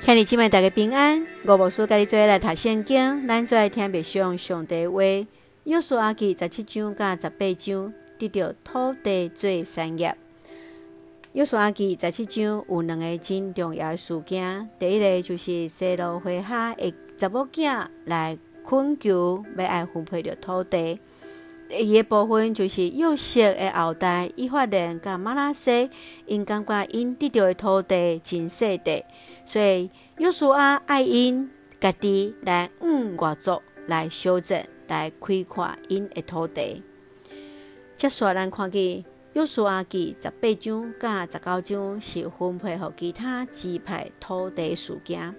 兄弟姐妹大家平安，我无事甲你做来读圣经，咱做来听别上上帝话。约书亚记十七章甲十八章，得到土地做产业。约书亚记十七章有两个真重要的事件，第一个就是西罗回哈的查某囝来困求要爱分配着土地。第二个部分就是约瑟的后代，伊发现甲马拉西，因感觉因得到的土地真细地，所以约书亚爱因家己来往外族来修正，来开垦因的土地。接下来看见约书亚记十八章甲十九章是分配予其他支派土地事件。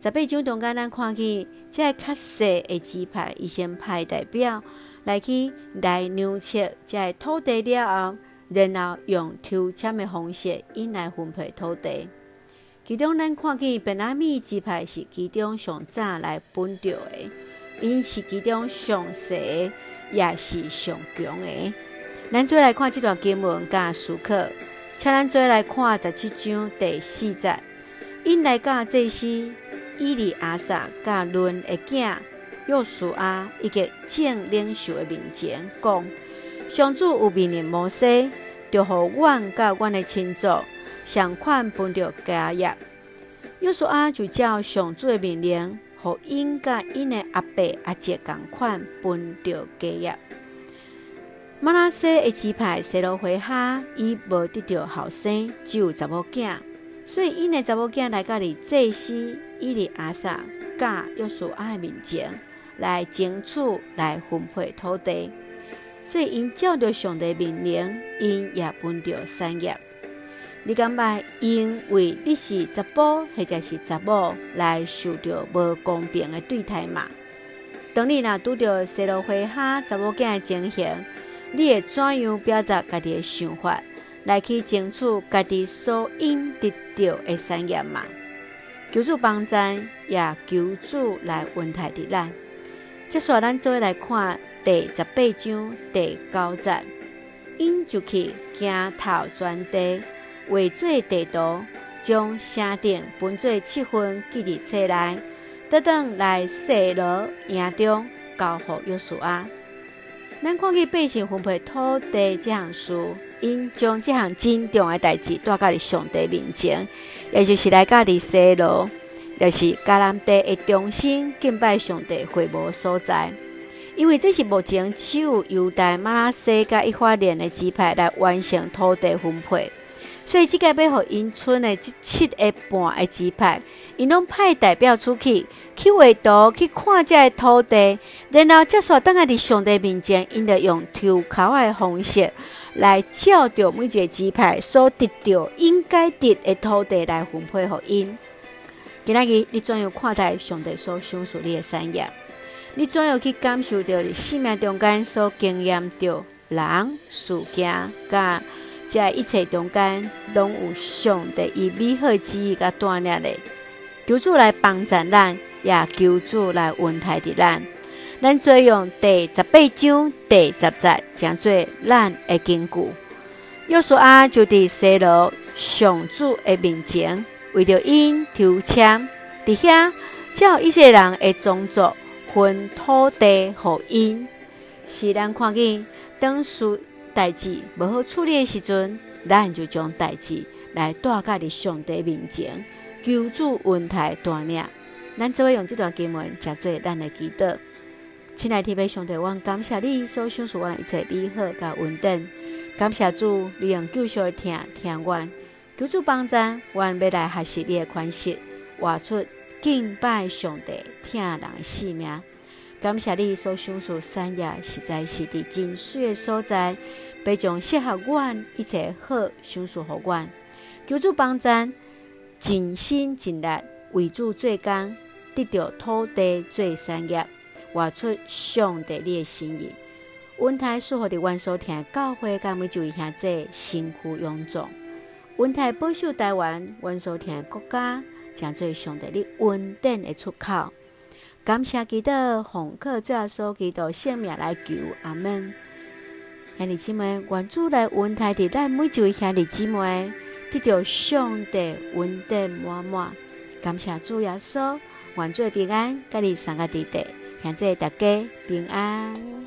十八章中间咱看见这较细的支派，伊先派代表。来去来量测这土地了后，然后用抽签的方式，因来分配土地。其中，咱看见便雅悯支派是其中上早来分着的，因是其中上细，也是上强的。咱再来看这段经文加思考，请咱再来看十七章第四节，因来甲祭司以利亚撒甲伦的囝。约书亚一个正领袖的面前讲：上主有命令摩西，就互阮甲阮的亲族相款分着家业。约书亚就照上主的命令，互因甲因的阿伯阿姐共款分着家业。马拉西的支派西罗回哈，伊无得着后生，只有查某囝，所以因的查某囝来甲哩祭司伊利亚撒甲约书亚的面前。来争取来分配土地，所以因照着上帝命令，因也分着产业。你感觉因为你是查甫或者是查某来受着无公平的对待吗？当你若拄着西罗花哈查某囝的情形，你会怎样表达家己的想法，来去争取家己所应得到的产业吗？求助帮赞，也求助来恩待的咱。接下来，咱做来看第十八章第九节，因就去行头转地，画做地图，将城顶分做七份记伫册内，等等来西罗营中交付约书亚。咱看见百姓分配土地这项事，因将这项真重要的代志带到上帝面前，也就是来到哩西罗。就是迦南地的中心敬拜上帝会幕所在，因为这是目前只有犹大、马拉西甲以法莲的支派来完成土地分配，所以这个要互因村的这七个半的支派，因拢派代表出去去画图去看这个土地，然后接下等下伫上帝面前，因得用抽考的方式来照着每一个支派所得到应该得的土地来分配互因。今仔日你怎样看待上帝所赏赐你的产业？你怎样去感受到你生命中间所经验到人、事件、甲这一切中间，拢有上帝以美好旨意甲锻炼的？求主来帮助咱，也求主来恩待的咱。咱做用第十八章第十节，讲做咱的根据。约书亚就伫西罗上主的面前。为着因抽签，伫遐叫一些人的种族分土地予因，是咱看见当事代志无好处理的时阵，咱就将代志来带到伫上帝面前，求主恩待带领。咱做用这段经文，加做咱的祈祷。亲爱的天父上帝，我感谢你所赏赐我一切美好甲稳定，感谢主利用救赎的听听阮。求主帮助，阮要来学习你的款式，活出敬拜上帝、听人的性命。感谢你所赏赐产业，实在是伫真水的所在，要将适合阮一切好赏赐予阮。求主帮助，尽心尽力为主做工，得到土地做产业，活出上帝你的心意。恩待所有的阮所听教会，甲每一位兄弟身躯臃肿。恩待保守台湾，阮所听国家，成做上帝的稳定的出口。感谢基督，奉靠主耶稣基督性命来求，阿门。兄弟姊妹，愿主来恩待的咱每一位兄弟姊妹，得到上帝稳定满满。感谢主耶稣，愿做平安，甲你三个弟弟，现在大家平安。